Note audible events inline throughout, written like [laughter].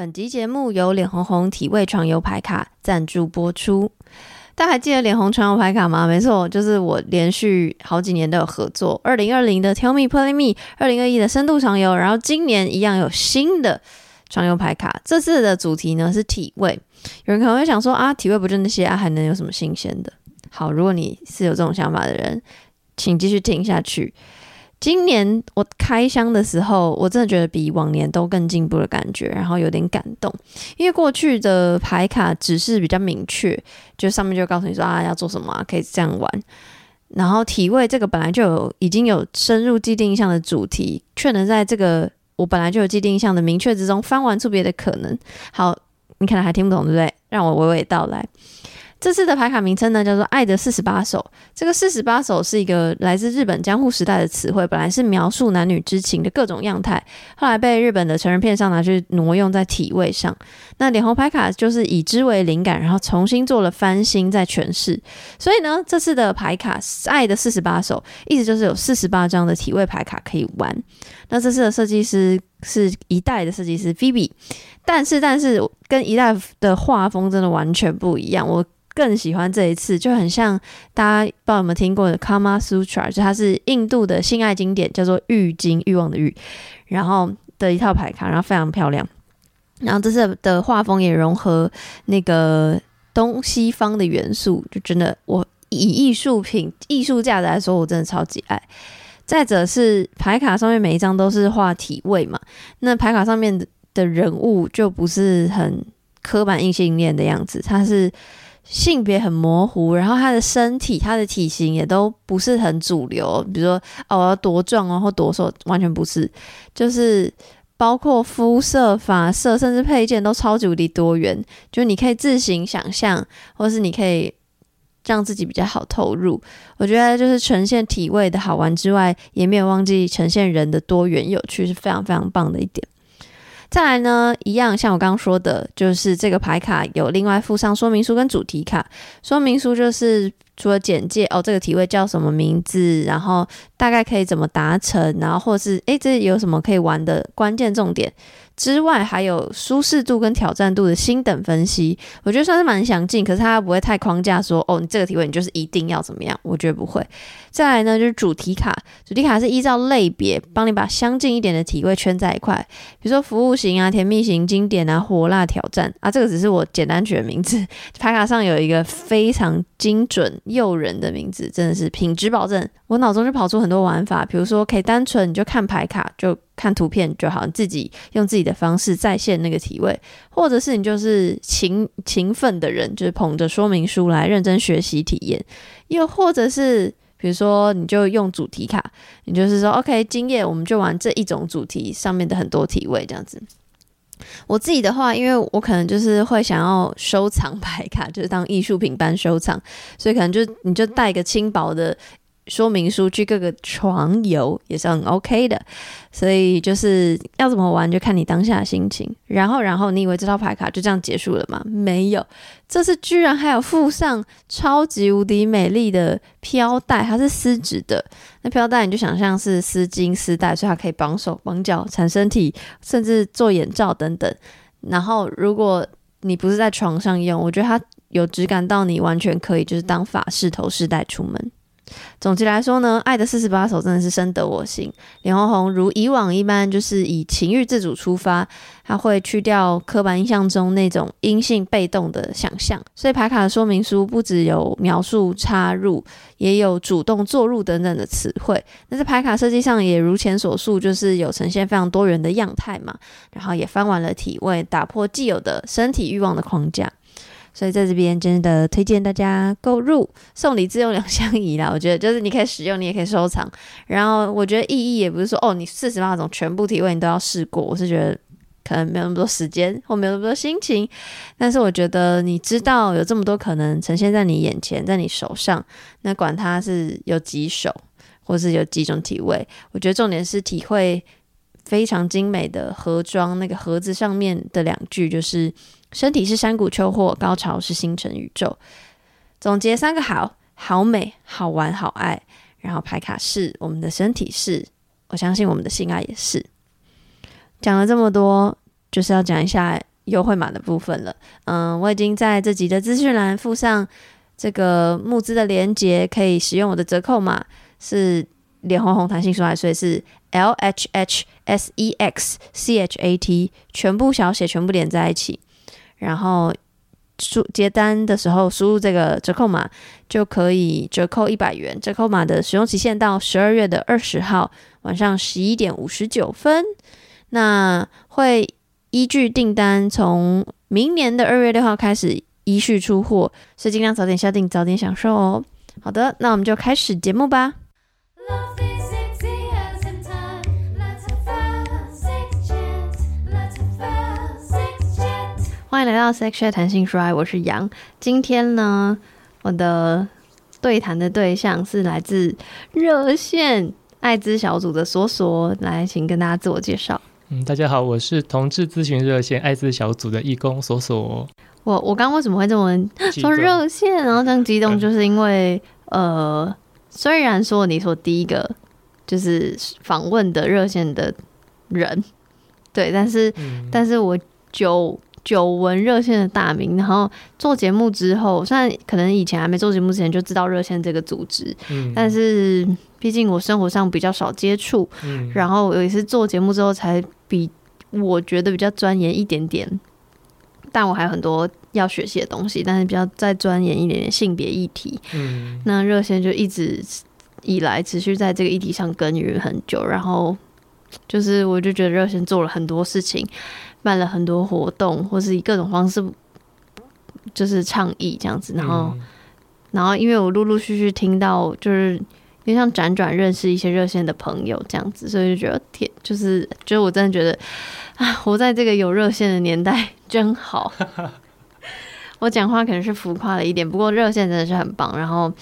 本集节目由脸红红体味床游牌卡赞助播出。大家还记得脸红床游牌卡吗？没错，就是我连续好几年都有合作。二零二零的 Tell Me Play Me，二零二一的深度床游，然后今年一样有新的床游牌卡。这次的主题呢是体味。有人可能会想说啊，体味不就那些啊，还能有什么新鲜的？好，如果你是有这种想法的人，请继续听下去。今年我开箱的时候，我真的觉得比往年都更进步的感觉，然后有点感动，因为过去的牌卡指示比较明确，就上面就告诉你说啊要做什么啊，可以这样玩。然后体味这个本来就有已经有深入既定印象的主题，却能在这个我本来就有既定印象的明确之中翻玩出别的可能。好，你可能还听不懂对不对？让我娓娓道来。这次的牌卡名称呢，叫做《爱的四十八首》。这个四十八首是一个来自日本江户时代的词汇，本来是描述男女之情的各种样态，后来被日本的成人片上拿去挪用在体位上。那脸红牌卡就是以之为灵感，然后重新做了翻新再诠释。所以呢，这次的牌卡《爱的四十八首》意思就是有四十八张的体位牌卡可以玩。那这次的设计师是一代的设计师 Vivi，但是但是跟一代的画风真的完全不一样。我更喜欢这一次，就很像大家不知道有没有听过的《Kama Sutra》，就它是印度的性爱经典，叫做《欲经》欲望的欲，然后的一套牌卡，然后非常漂亮。然后这次的画风也融合那个东西方的元素，就真的我以艺术品艺术价值来说，我真的超级爱。再者是牌卡上面每一张都是画体位嘛，那牌卡上面的人物就不是很刻板硬性恋的样子，他是。性别很模糊，然后他的身体、他的体型也都不是很主流。比如说，哦，我要多壮哦，或多瘦，完全不是。就是包括肤色、发色，甚至配件都超级无敌多元。就你可以自行想象，或是你可以让自己比较好投入。我觉得就是呈现体位的好玩之外，也没有忘记呈现人的多元有趣，是非常非常棒的一点。再来呢，一样像我刚刚说的，就是这个牌卡有另外附上说明书跟主题卡。说明书就是除了简介哦，这个体位叫什么名字，然后大概可以怎么达成，然后或是诶，这有什么可以玩的关键重点。之外，还有舒适度跟挑战度的星等分析，我觉得算是蛮详尽。可是它不会太框架说，哦，你这个体位你就是一定要怎么样？我觉得不会。再来呢，就是主题卡，主题卡是依照类别帮你把相近一点的体位圈在一块，比如说服务型啊、甜蜜型、经典啊、火辣挑战啊，这个只是我简单取的名字。牌卡上有一个非常精准诱人的名字，真的是品质保证。我脑中就跑出很多玩法，比如说可以单纯你就看牌卡就。看图片就好，自己用自己的方式再现那个体位，或者是你就是勤勤奋的人，就是捧着说明书来认真学习体验，又或者是比如说你就用主题卡，你就是说 OK，今夜我们就玩这一种主题上面的很多体位这样子。我自己的话，因为我可能就是会想要收藏 [laughs] 牌卡，就是当艺术品般收藏，所以可能就你就带一个轻薄的。说明书去各个床游也是很 OK 的，所以就是要怎么玩就看你当下的心情。然后，然后你以为这套牌卡就这样结束了吗？没有，这次居然还有附上超级无敌美丽的飘带，它是丝质的。那飘带你就想象是丝巾丝带，所以它可以绑手绑脚、缠身体，甚至做眼罩等等。然后，如果你不是在床上用，我觉得它有质感到你完全可以就是当法式头饰带出门。总结来说呢，爱的四十八首真的是深得我心。脸红红如以往一般，就是以情欲自主出发，它会去掉刻板印象中那种阴性被动的想象。所以牌卡的说明书不只有描述插入，也有主动作入等等的词汇。那在牌卡设计上也如前所述，就是有呈现非常多元的样态嘛，然后也翻完了体味，打破既有的身体欲望的框架。所以在这边真的推荐大家购入，送礼自用两相宜啦。[laughs] 我觉得就是你可以使用，你也可以收藏。然后我觉得意义也不是说哦，你四十八种全部体味你都要试过。我是觉得可能没有那么多时间或没有那么多心情。但是我觉得你知道有这么多可能呈现在你眼前，在你手上，那管它是有几首或是有几种体味，我觉得重点是体会非常精美的盒装，那个盒子上面的两句就是。身体是山谷秋货，高潮是星辰宇宙。总结三个好：好美、好玩、好爱。然后牌卡是我们的身体是，我相信我们的性爱也是。讲了这么多，就是要讲一下优惠码的部分了。嗯，我已经在这集的资讯栏附上这个募资的链接，可以使用我的折扣码是脸红红弹性说爱，所以是 L H H S E X C H A T，全部小写，全部连在一起，然后。输结单的时候输入这个折扣码就可以折扣一百元。折扣码的使用期限到十二月的二十号晚上十一点五十九分。那会依据订单从明年的二月六号开始依序出货，所以尽量早点下定，早点享受哦。好的，那我们就开始节目吧。欢迎来到 Sex Chat 谈性说爱，我是杨。今天呢，我的对谈的对象是来自热线艾滋小组的索索，来，请跟大家自我介绍。嗯，大家好，我是同志咨询热线艾滋小组的义工索索。我我刚刚为什么会这么说热线，然后这样激动，就是因为呃，虽然说你说第一个就是访问的热线的人，对，但是、嗯、但是我就。久闻热线的大名，然后做节目之后，虽然可能以前还没做节目之前就知道热线这个组织，嗯，但是毕竟我生活上比较少接触，嗯，然后有一次做节目之后才比我觉得比较钻研一点点，但我还有很多要学习的东西，但是比较再钻研一点点性别议题，嗯，那热线就一直以来持续在这个议题上耕耘很久，然后就是我就觉得热线做了很多事情。办了很多活动，或是以各种方式，就是倡议这样子。然后，嗯、然后因为我陆陆续续听到，就是因为像辗转认识一些热线的朋友这样子，所以就觉得天，就是就是我真的觉得啊，活在这个有热线的年代真好。[laughs] 我讲话可能是浮夸了一点，不过热线真的是很棒。然后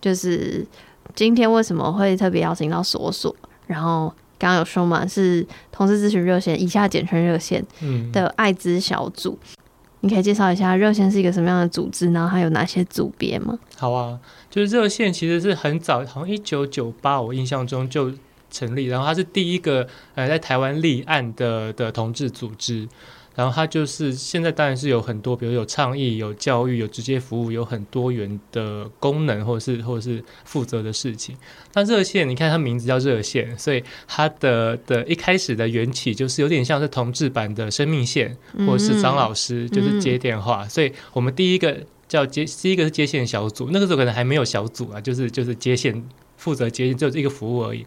就是今天为什么会特别邀请到索索，然后。刚刚有说嘛，是同志咨询热线（以下简称热线）的艾滋小组。嗯、你可以介绍一下热线是一个什么样的组织，然后它有哪些组别吗？好啊，就是热线其实是很早，好像一九九八，我印象中就成立，然后它是第一个呃在台湾立案的的同志组织。然后它就是现在当然是有很多，比如有倡议、有教育、有直接服务，有很多元的功能，或者是或者是负责的事情。那热线，你看它名字叫热线，所以它的的一开始的缘起就是有点像是同志版的生命线，或者是张老师就是接电话。所以我们第一个叫接，第一个是接线小组，那个时候可能还没有小组啊，就是就是接线负责接线，就是一个服务而已。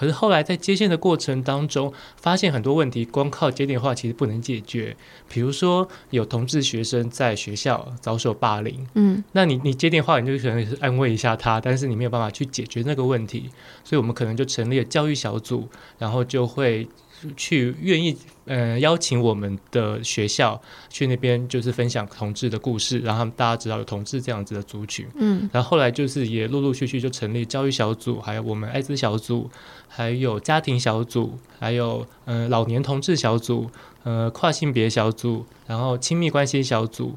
可是后来在接线的过程当中，发现很多问题，光靠接电话其实不能解决。比如说有同志学生在学校遭受霸凌，嗯，那你你接电话，你就可能是安慰一下他，但是你没有办法去解决那个问题，所以我们可能就成立了教育小组，然后就会。去愿意呃邀请我们的学校去那边，就是分享同志的故事，然后大家知道有同志这样子的族群，嗯，然后后来就是也陆陆续续就成立教育小组，还有我们艾滋小组，还有家庭小组，还有呃老年同志小组，呃跨性别小组，然后亲密关系小组。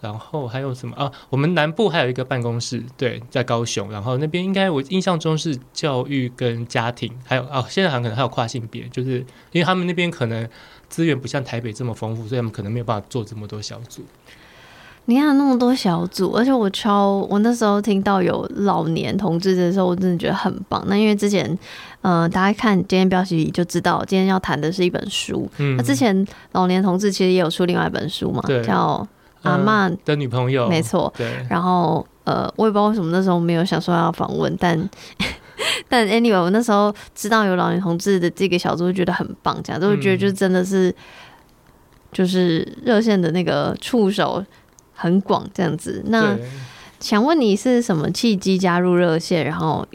然后还有什么啊？我们南部还有一个办公室，对，在高雄。然后那边应该我印象中是教育跟家庭，还有啊，现在好像可能还有跨性别，就是因为他们那边可能资源不像台北这么丰富，所以他们可能没有办法做这么多小组。你看那么多小组，而且我超我那时候听到有老年同志的时候，我真的觉得很棒。那因为之前，呃，大家看今天标题就知道，今天要谈的是一本书。嗯，那之前老年同志其实也有出另外一本书嘛，对叫。阿曼的女朋友，没错。对，然后呃，我也不知道为什么那时候没有想说要访问，但 [laughs] 但 anyway，我那时候知道有老年同志的这个小组，就觉得很棒，这样都会觉得就真的是就是热线的那个触手很广，这样子。那想问你是什么契机加入热线，然后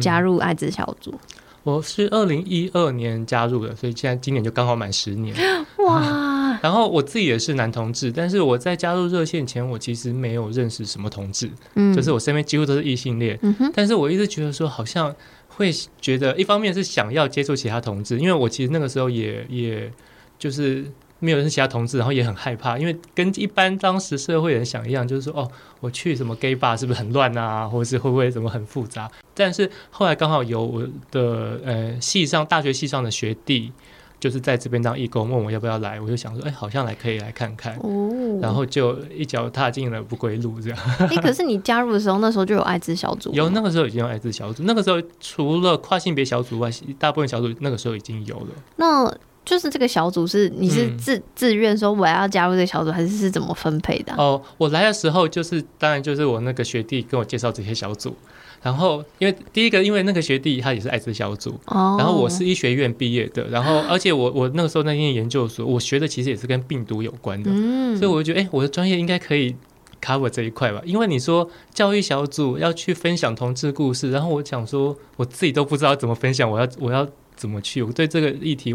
加入艾滋小组？我是二零一二年加入的，所以现在今年就刚好满十年。[gasps] 哇！[laughs] 然后我自己也是男同志，但是我在加入热线前，我其实没有认识什么同志，嗯，就是我身边几乎都是异性恋。嗯哼。但是我一直觉得说，好像会觉得，一方面是想要接触其他同志，因为我其实那个时候也也就是。没有认识其他同志，然后也很害怕，因为跟一般当时社会人想一样，就是说，哦，我去什么 gay bar 是不是很乱啊，或者是会不会怎么很复杂？但是后来刚好有我的呃系上大学系上的学弟。就是在这边当义工，问我要不要来，我就想说，哎、欸，好像来可以来看看，哦，然后就一脚踏进了不归路，这样。哎、欸，可是你加入的时候，那时候就有艾滋小组？有，那个时候已经有艾滋小组。那个时候除了跨性别小组外，大部分小组那个时候已经有了。那就是这个小组是你是自、嗯、自愿说我要加入这个小组，还是是怎么分配的、啊？哦，我来的时候就是当然就是我那个学弟跟我介绍这些小组。然后，因为第一个，因为那个学弟他也是艾滋小组，oh. 然后我是医学院毕业的，然后而且我我那个时候那念研究所，我学的其实也是跟病毒有关的，嗯、所以我就觉得，哎，我的专业应该可以 cover 这一块吧。因为你说教育小组要去分享同志故事，然后我想说，我自己都不知道怎么分享，我要我要怎么去？我对这个议题。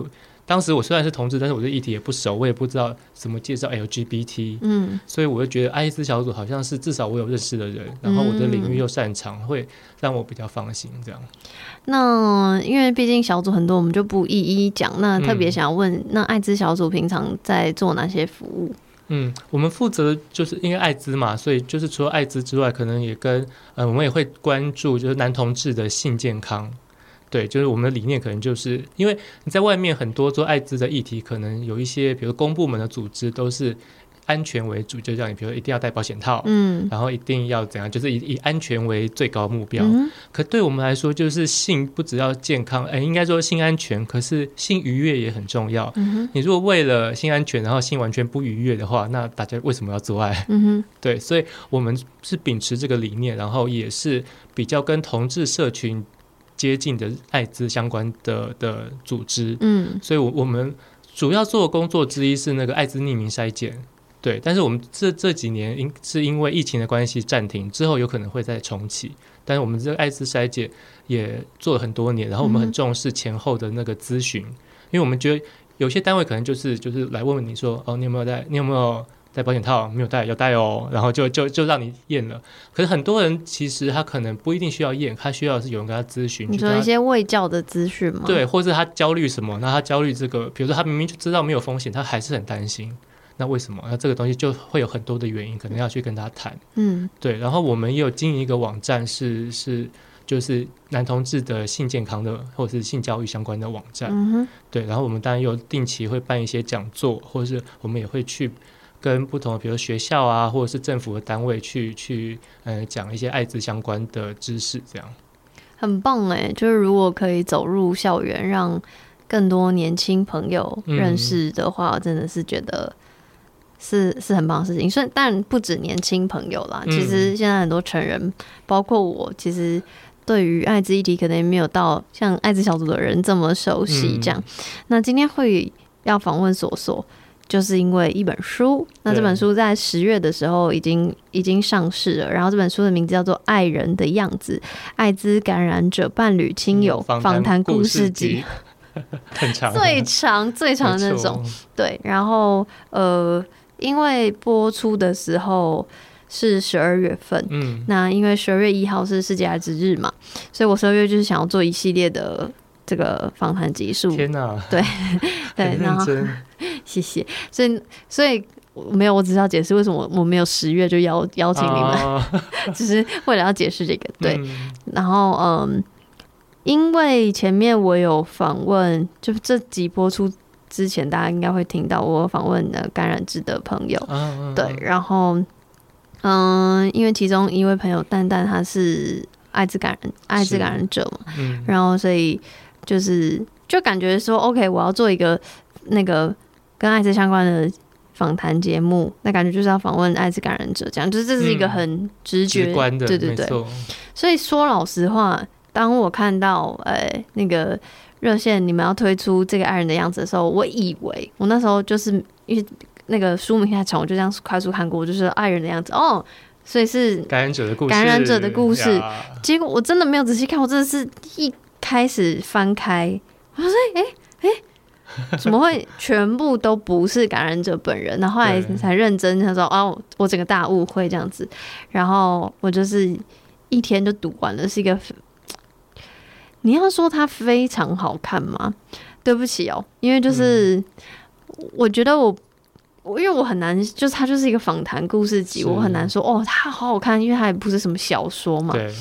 当时我虽然是同志，但是我对议题也不熟，我也不知道怎么介绍 LGBT，嗯，所以我就觉得艾滋小组好像是至少我有认识的人，然后我的领域又擅长，会让我比较放心这样。那因为毕竟小组很多，我们就不一一讲。那特别想要问，嗯、那艾滋小组平常在做哪些服务？嗯，我们负责就是因为艾滋嘛，所以就是除了艾滋之外，可能也跟呃，我们也会关注就是男同志的性健康。对，就是我们的理念，可能就是因为你在外面很多做艾滋的议题，可能有一些，比如公部门的组织都是安全为主，就叫你，比如一定要戴保险套，嗯，然后一定要怎样，就是以以安全为最高目标。嗯、可对我们来说，就是性不只要健康，哎，应该说性安全，可是性愉悦也很重要。你如果为了性安全，然后性完全不愉悦的话，那大家为什么要做爱？对，所以我们是秉持这个理念，然后也是比较跟同志社群。接近的艾滋相关的的组织，嗯，所以，我我们主要做的工作之一是那个艾滋匿名筛检，对。但是我们这这几年因是因为疫情的关系暂停，之后有可能会再重启。但是我们这个艾滋筛检也做了很多年，然后我们很重视前后的那个咨询，嗯、因为我们觉得有些单位可能就是就是来问问你说，哦，你有没有在，你有没有？戴保险套没有戴要戴哦，然后就就就让你验了。可是很多人其实他可能不一定需要验，他需要的是有人跟他咨询。你说一些卫教的资讯吗？对，或者他焦虑什么？那他焦虑这个，比如说他明明就知道没有风险，他还是很担心。那为什么？那这个东西就会有很多的原因，可能要去跟他谈。嗯，对。然后我们也有经营一个网站是，是是就是男同志的性健康的或者是性教育相关的网站。嗯哼。对，然后我们当然有定期会办一些讲座，或者是我们也会去。跟不同的，比如学校啊，或者是政府的单位去去，嗯，讲一些艾滋相关的知识，这样很棒哎。就是如果可以走入校园，让更多年轻朋友认识的话，嗯、真的是觉得是是很棒的事情。所以，但不止年轻朋友啦，其实现在很多成人，嗯、包括我，其实对于艾滋议题可能也没有到像艾滋小组的人这么熟悉。这样，嗯、那今天会要访问索索。就是因为一本书，那这本书在十月的时候已经已经上市了。然后这本书的名字叫做《爱人的样子：艾滋感染者伴侣亲友访谈故事集》，[laughs] 很长，最长最长的那种。对，然后呃，因为播出的时候是十二月份，嗯，那因为十二月一号是世界艾滋日嘛，所以我十二月就是想要做一系列的。这个访谈集数，天哪，对 [laughs] 对，然后 [laughs] 谢谢，所以所以没有，我只是要解释为什么我没有十月就邀邀请你们，哦、[laughs] 只是为了要解释这个，对，嗯、然后嗯，因为前面我有访问，就这集播出之前，大家应该会听到我访问的感染制的朋友，嗯、对，然后嗯，因为其中一位朋友蛋蛋他是艾滋感染艾滋感染者嘛，嗯、然后所以。就是就感觉说，OK，我要做一个那个跟艾滋相关的访谈节目，那感觉就是要访问艾滋感染者，这样，就是这是一个很直觉，直观的，对对对。所以说老实话，当我看到呃、欸、那个热线你们要推出这个爱人的样子的时候，我以为我那时候就是因为那个书名太长，我就这样快速看过，就是爱人的样子哦，所以是感染者的故事，感染者的故事。结果我真的没有仔细看，我真的是一。开始翻开，我说：“哎、欸、哎、欸，怎么会全部都不是感染者本人？”然后后来才认真，他说：“哦，我整个大误会这样子。”然后我就是一天就读完了，是一个。你要说它非常好看吗？对不起哦，因为就是、嗯、我觉得我我因为我很难，就是它就是一个访谈故事集，我很难说哦，它好好看，因为它也不是什么小说嘛。对。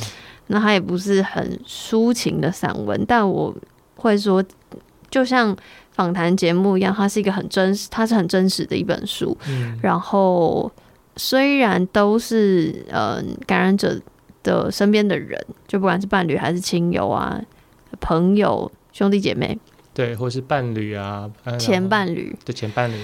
那它也不是很抒情的散文，但我会说，就像访谈节目一样，它是一个很真实，它是很真实的一本书。嗯，然后虽然都是呃感染者的身边的人，就不管是伴侣还是亲友啊、朋友、兄弟姐妹，对，或是伴侣啊，前伴侣的前伴侣，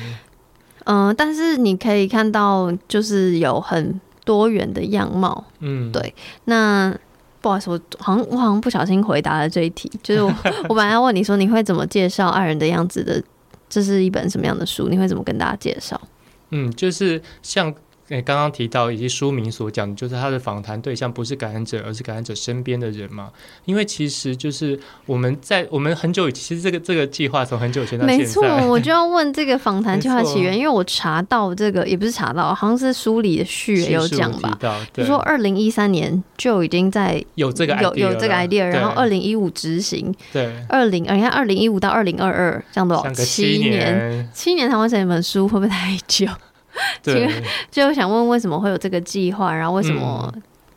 嗯、呃，但是你可以看到，就是有很多元的样貌。嗯，对，那。不好意思，我好像我好像不小心回答了这一题，[laughs] 就是我 [laughs] 我本来要问你说，你会怎么介绍《爱人的样子》的，这是一本什么样的书？你会怎么跟大家介绍？嗯，就是像。诶，刚刚提到以及书名所讲的，就是他的访谈对象不是感染者，而是感染者身边的人嘛。因为其实就是我们在我们很久以前，其实这个这个计划从很久以前到现在，没错，我就要问这个访谈 [laughs] 计划起源，因为我查到这个也不是查到，好像是书里的序也有讲吧，就说二零一三年就已经在有这个有有这个 idea，然后二零一五执行，对，二零你看二零一五到二零二二这样多少七年，七年才完成一本书，会不会太久？[laughs] 对，就想问为什么会有这个计划，然后为什么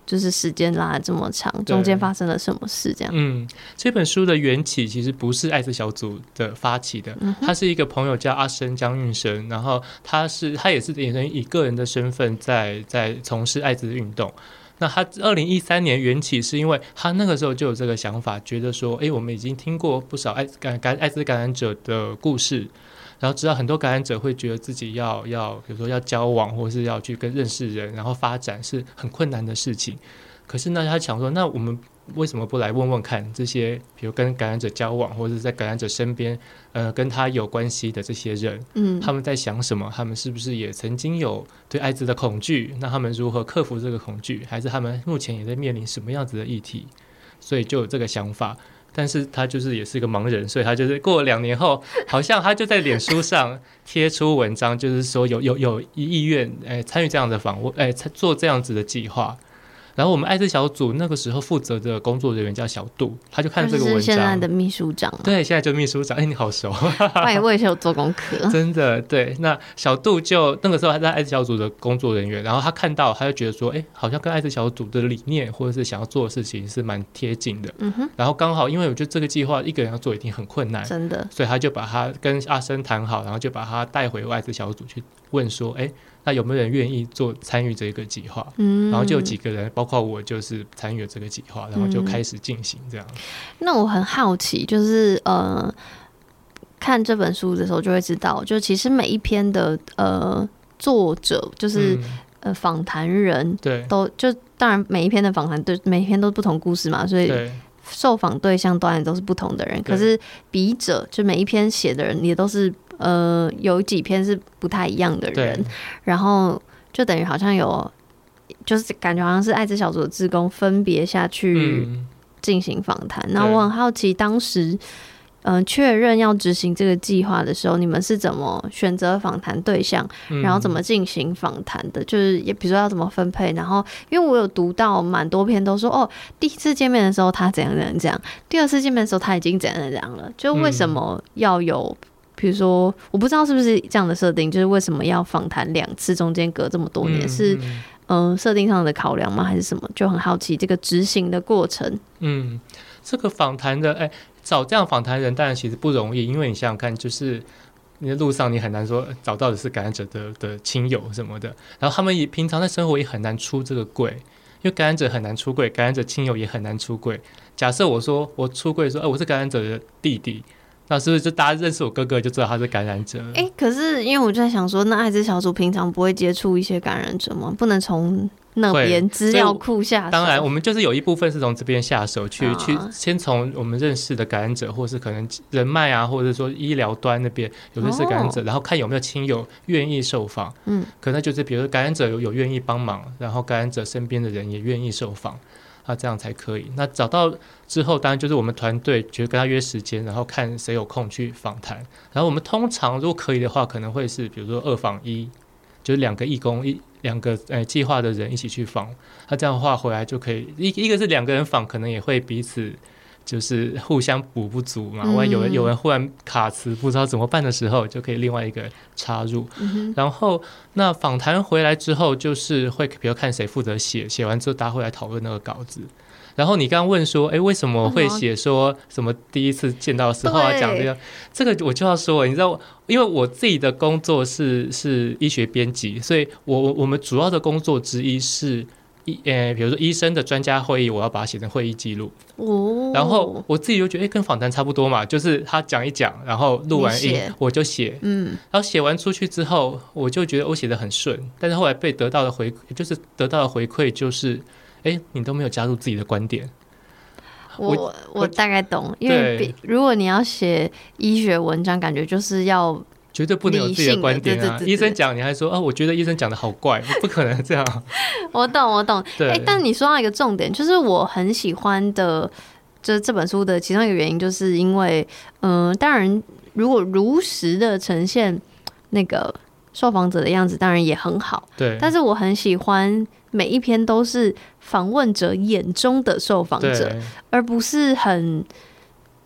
就是时间拉了这么长，嗯、中间发生了什么事？这样，嗯，这本书的缘起其实不是艾滋小组的发起的，嗯、他是一个朋友叫阿生江运生，然后他是他也是也是以个人的身份在在从事艾滋运动。那他二零一三年缘起是因为他那个时候就有这个想法，觉得说，哎，我们已经听过不少艾感感艾滋感染者的故事。然后知道很多感染者会觉得自己要要，比如说要交往，或是要去跟认识人，然后发展是很困难的事情。可是呢，他想说，那我们为什么不来问问看这些，比如跟感染者交往，或者在感染者身边，呃，跟他有关系的这些人，嗯，他们在想什么？他们是不是也曾经有对艾滋的恐惧？那他们如何克服这个恐惧？还是他们目前也在面临什么样子的议题？所以就有这个想法。但是他就是也是一个盲人，所以他就是过了两年后，[laughs] 好像他就在脸书上贴出文章，就是说有有有意愿诶参与这样的访问，诶做这样子的计划。然后我们艾滋小组那个时候负责的工作人员叫小杜，他就看这个文章。是现在的秘书长。对，现在就秘书长。哎，你好熟。[laughs] 哎，我也是有做功课。[laughs] 真的，对。那小杜就那个时候还在艾滋小组的工作人员，然后他看到，他就觉得说，哎，好像跟艾滋小组的理念或者是想要做的事情是蛮贴近的。嗯哼。然后刚好，因为我觉得这个计划一个人要做一定很困难，真的。所以他就把他跟阿生谈好，然后就把他带回艾滋小组去问说，哎。那有没有人愿意做参与这个计划？嗯，然后就有几个人，包括我，就是参与了这个计划，然后就开始进行这样。那我很好奇，就是呃，看这本书的时候就会知道，就其实每一篇的呃作者，就是、嗯、呃访谈人，对，都就当然每一篇的访谈对每一篇都不同故事嘛，所以受访对象当然都是不同的人。可是笔者就每一篇写的人也都是。呃，有几篇是不太一样的人，然后就等于好像有，就是感觉好像是艾滋小组的志工分别下去进行访谈。那、嗯、我很好奇，当时嗯、呃、确认要执行这个计划的时候，你们是怎么选择访谈对象，然后怎么进行访谈的？就是也比如说要怎么分配。然后因为我有读到蛮多篇都说，哦，第一次见面的时候他怎样怎样怎样，第二次见面的时候他已经怎样怎样了。就为什么要有？比如说，我不知道是不是这样的设定，就是为什么要访谈两次，中间隔这么多年，嗯、是嗯设、呃、定上的考量吗？还是什么？就很好奇这个执行的过程。嗯，这个访谈的，哎、欸，找这样访谈人当然其实不容易，因为你想想看，就是你的路上你很难说找到的是感染者的的亲友什么的，然后他们也平常在生活也很难出这个柜，因为感染者很难出柜，感染者亲友也很难出柜。假设我说我出柜说，哎、欸，我是感染者的弟弟。那是不是就大家认识我哥哥就知道他是感染者？哎、欸，可是因为我就在想说，那艾滋小组平常不会接触一些感染者吗？不能从那边资料库下手。当然，我们就是有一部分是从这边下手去、啊、去，先从我们认识的感染者，或是可能人脉啊，或者说医疗端那边有认识感染者，哦、然后看有没有亲友愿意受访。嗯，可能就是比如说感染者有有愿意帮忙，然后感染者身边的人也愿意受访。那这样才可以。那找到之后，当然就是我们团队就跟他约时间，然后看谁有空去访谈。然后我们通常如果可以的话，可能会是比如说二访一，就是两个义工一两个呃计划的人一起去访。那这样的话回来就可以一一个是两个人访，可能也会彼此。就是互相补不足嘛，万一有人有人忽然卡词不知道怎么办的时候，就可以另外一个插入。嗯、然后那访谈回来之后，就是会比如看谁负责写，写完之后大家会来讨论那个稿子。然后你刚刚问说，哎，为什么会写说什么第一次见到的时候要讲这个？这个我就要说，你知道，因为我自己的工作是是医学编辑，所以我我们主要的工作之一是。医呃，比如说医生的专家会议，我要把它写成会议记录。哦。然后我自己就觉得，哎，跟访谈差不多嘛，就是他讲一讲，然后录完音我就写。嗯。然后写完出去之后，我就觉得我写的很顺，但是后来被得到的回，就是得到的回馈就是，哎，你都没有加入自己的观点。我我，大概懂，因为如果你要写医学文章，感觉就是要。绝对不能有自己的观点啊！对对对对，医生讲，你还说啊？我觉得医生讲的好怪，[laughs] 不可能这样。我懂，我懂。哎，欸，但你说到一个重点，就是我很喜欢的，就是这本书的其中一个原因，就是因为，嗯、呃，当然，如果如实的呈现那个受访者的样子，当然也很好。对。但是我很喜欢每一篇都是访问者眼中的受访者，而不是很。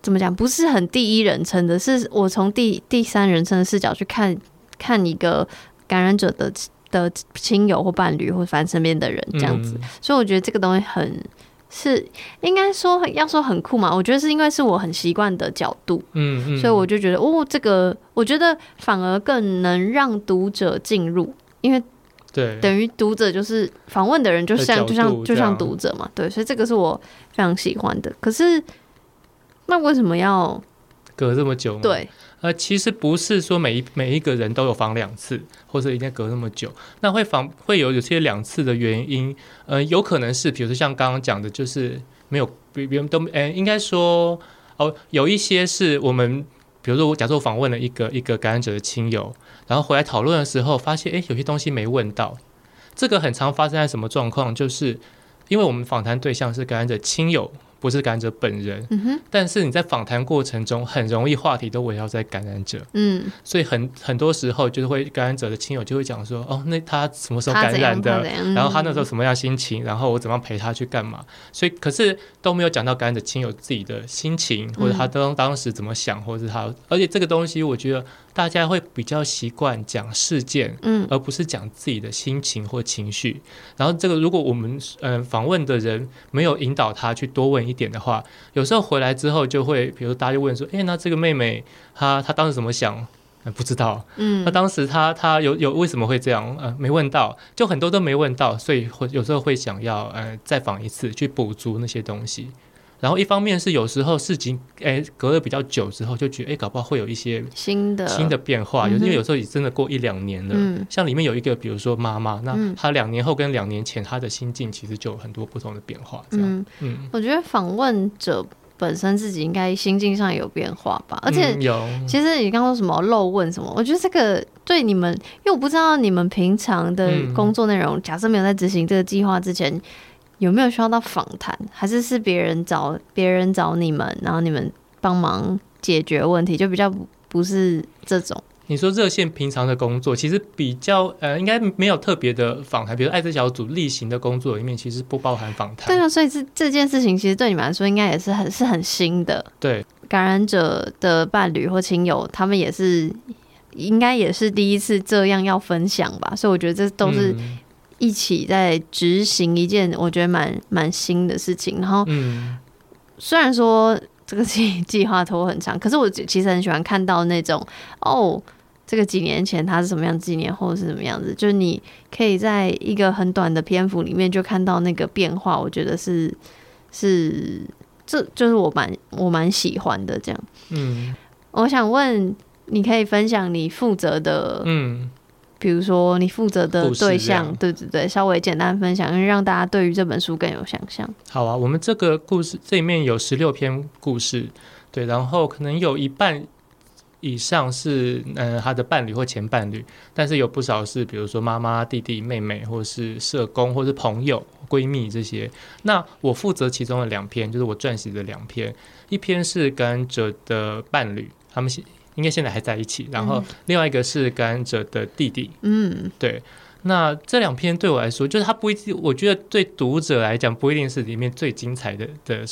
怎么讲？不是很第一人称的，是我从第第三人称的视角去看看一个感染者的的亲友或伴侣或反正身边的人这样子，嗯，所以我觉得这个东西很是应该说要说很酷嘛。我觉得是因为是我很习惯的角度，嗯，嗯，所以我就觉得哦，这个我觉得反而更能让读者进入，因为对等于读者就是访问的人，就像就像就像读者嘛，对，所以这个是我非常喜欢的。可是。那为什么要隔这么久呢？对，呃，其实不是说每一每一个人都有访两次，或者一定要隔那么久。那会访会有有些两次的原因，呃，有可能是，比如说像刚刚讲的，就是没有别别人都，哎、呃，应该说哦，有一些是我们，比如说我假设我访问了一个一个感染者的亲友，然后回来讨论的时候，发现诶，有些东西没问到。这个很常发生在什么状况？就是因为我们访谈对象是感染者亲友。不是感染者本人，嗯，但是你在访谈过程中很容易话题都围绕在感染者，嗯，所以很很多时候就是会感染者的亲友就会讲说，哦，那他什么时候感染的？然后他那时候什么样心情？然后我怎么样陪他去干嘛？所以可是都没有讲到感染者亲友自己的心情，或者他当当时怎么想，或者是他，而且这个东西我觉得。大家会比较习惯讲事件，嗯，而不是讲自己的心情或情绪。然后这个，如果我们嗯、呃、访问的人没有引导他去多问一点的话，有时候回来之后就会，比如大家就问说：“哎，那这个妹妹她她当时怎么想？呃、不知道。嗯，那当时她她有有为什么会这样？呃，没问到，就很多都没问到，所以会有时候会想要呃再访一次，去补足那些东西。”然后一方面是有时候事情诶隔了比较久之后，就觉得诶搞不好会有一些新的。新的变化，有因为有时候也真的过一两年了，嗯，像里面有一个比如说妈妈，那她两年后跟两年前她的心境其实就有很多不同的变化，这样。嗯，嗯，我觉得访问者本身自己应该心境上有变化吧，而且有。其实你刚刚说什么漏问什么，我觉得这个对你们，因为我不知道你们平常的工作内容，假设没有在执行这个计划之前。有没有需要到访谈，还是是别人找别人找你们，然后你们帮忙解决问题，就比较不是这种。你说热线平常的工作，其实比较呃，应该没有特别的访谈，比如艾滋小组例行的工作里面，其实不包含访谈。对啊，所以这这件事情其实对你们来说，应该也是很是很新的。对，感染者的伴侣或亲友，他们也是应该也是第一次这样要分享吧，所以我觉得这都是。嗯一起在执行一件我觉得蛮蛮新的事情，然后，虽然说这个计计划拖很长，可是我其实很喜欢看到那种哦，这个几年前他是什么样，几年后是什么样子，就是你可以在一个很短的篇幅里面就看到那个变化，我觉得是是这就是我蛮我蛮喜欢的这样。嗯，我想问，你可以分享你负责的嗯。比如说你负责的对象，对对对，稍微简单分享，因为让大家对于这本书更有想象。好啊，我们这个故事这里面有十六篇故事，对，然后可能有一半以上是嗯、呃、他的伴侣或前伴侣，但是有不少是比如说妈妈、弟弟、妹妹，或是社工，或是朋友、闺蜜这些。那我负责其中的两篇，就是我撰写的两篇，一篇是感染者的伴侣，他们应该现在还在一起，然后另外一个是感染者的弟弟。嗯，对。那这两篇对我来说，就是他不一定，我觉得对读者来讲不一定是里面最精彩的的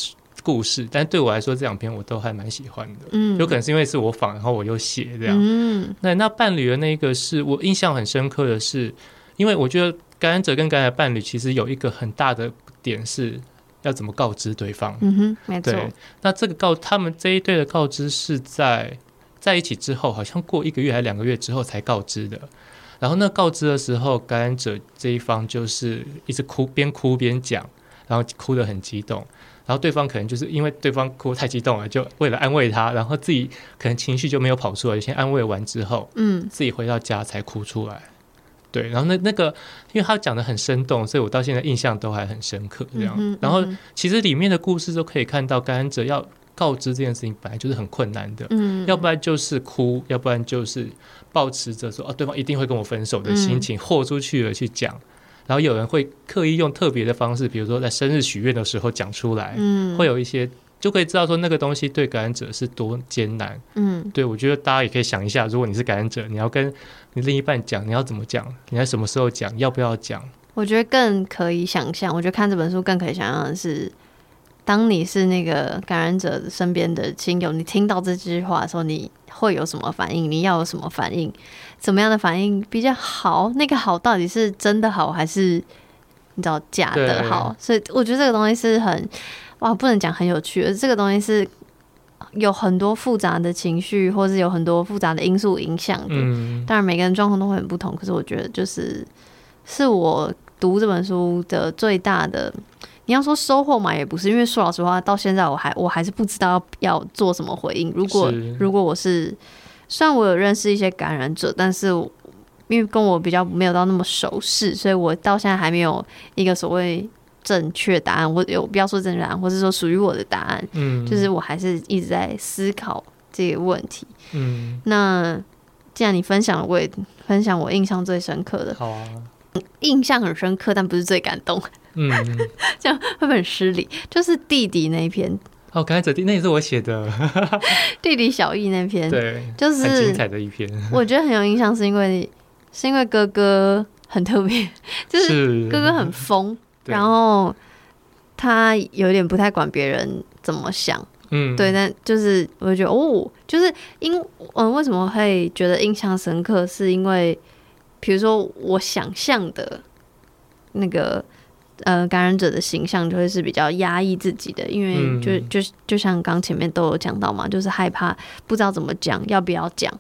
故事，但对我来说这两篇我都还蛮喜欢的。嗯，有可能是因为是我仿，然后我又写这样。嗯，那那伴侣的那个是我印象很深刻的是，因为我觉得感染者跟感染伴侣其实有一个很大的点是，要怎么告知对方。嗯哼，没错。对，那这个告他们这一对的告知是在在一起之后，好像过一个月还两个月之后才告知的。然后那告知的时候，感染者这一方就是一直哭，边哭边讲，然后哭得很激动。然后对方可能就是因为对方哭太激动了，就为了安慰他，然后自己可能情绪就没有跑出来，先安慰完之后，嗯，自己回到家才哭出来。对，然后那那个，因为他讲的很生动，所以我到现在印象都还很深刻。这样，嗯嗯、然后其实里面的故事都可以看到，感染者要告知这件事情本来就是很困难的，嗯，要不然就是哭，要不然就是抱持着说哦，对方一定会跟我分手的心情豁出去了去讲，然后有人会刻意用特别的方式，比如说在生日许愿的时候讲出来，嗯，会有一些。就可以知道说那个东西对感染者是多艰难。嗯，对，我觉得大家也可以想一下，如果你是感染者，你要跟你另一半讲，你要怎么讲？你在什么时候讲？要不要讲？我觉得更可以想象。我觉得看这本书更可以想象的是，当你是那个感染者身边的亲友，你听到这句话的时候，你会有什么反应？你要有什么反应？怎么样的反应比较好？那个好到底是真的好，还是你知道假的好？所以我觉得这个东西是很。哇，不能讲很有趣，而这个东西是有很多复杂的情绪，或是有很多复杂的因素影响的。嗯，当然每个人状况都会很不同，可是我觉得就是是我读这本书的最大的，你要说收获嘛，也不是，因为说老实话，到现在我还我还是不知道要做什么回应。如果如果我是，虽然我有认识一些感染者，但是因为跟我比较没有到那么熟识，所以我到现在还没有一个所谓。正确答案，或有不要说正确答案，或是说属于我的答案，嗯，就是我还是一直在思考这个问题，嗯。那既然你分享了，我也分享我印象最深刻的，好啊，印象很深刻，但不是最感动，嗯，[laughs] 这样会不会很失礼？就是弟弟那一篇，哦，刚才这弟，那也是我写的，[laughs] [laughs] 弟弟小易那篇，对，就是很精彩的一篇，我觉得很有印象，是因为是因为哥哥很特别，就是哥哥很疯。然后他有点不太管别人怎么想，嗯，对，但就是我就觉得哦，就是因嗯，为什么会觉得印象深刻？是因为比如说我想象的那个呃感染者的形象就会是比较压抑自己的，因为就就就像刚前面都有讲到嘛，就是害怕不知道怎么讲，要不要讲，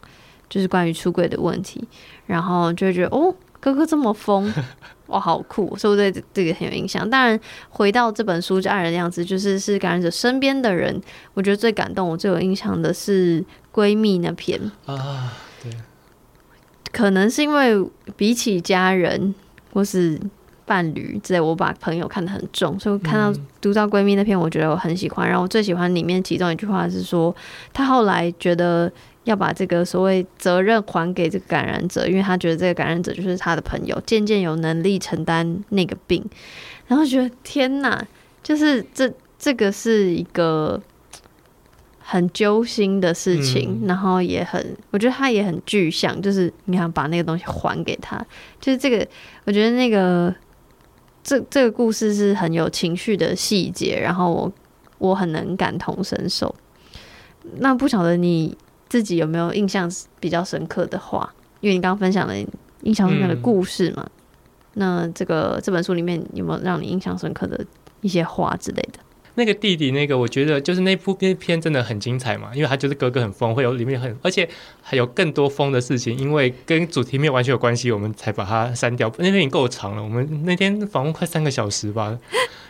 就是关于出柜的问题，然后就会觉得哦，哥哥这么疯。[laughs] 哇，好酷！所以我对这个很有印象。当然，回到这本书《爱人的样子》，就是是感染者身边的人，我觉得最感动、我最有印象的是闺蜜那篇啊。对，可能是因为比起家人或是伴侣之类，我把朋友看得很重，所以看到读到闺蜜那篇，我觉得我很喜欢。然后我最喜欢里面其中一句话是说，她后来觉得。要把这个所谓责任还给这个感染者，因为他觉得这个感染者就是他的朋友，渐渐有能力承担那个病，然后觉得天哪，就是这这个是一个很揪心的事情，嗯、然后也很，我觉得他也很具象，就是你想把那个东西还给他，就是这个，我觉得那个这这个故事是很有情绪的细节，然后我我很能感同身受。那不晓得你。自己有没有印象比较深刻的话？因为你刚刚分享了印象深刻的故事嘛，嗯、那这个这本书里面有没有让你印象深刻的一些话之类的？那个弟弟，那个我觉得就是那部那篇真的很精彩嘛，因为他就是哥哥很疯，会有里面很，而且还有更多疯的事情，因为跟主题没有完全有关系，我们才把它删掉。那边已经够长了，我们那天访问快三个小时吧，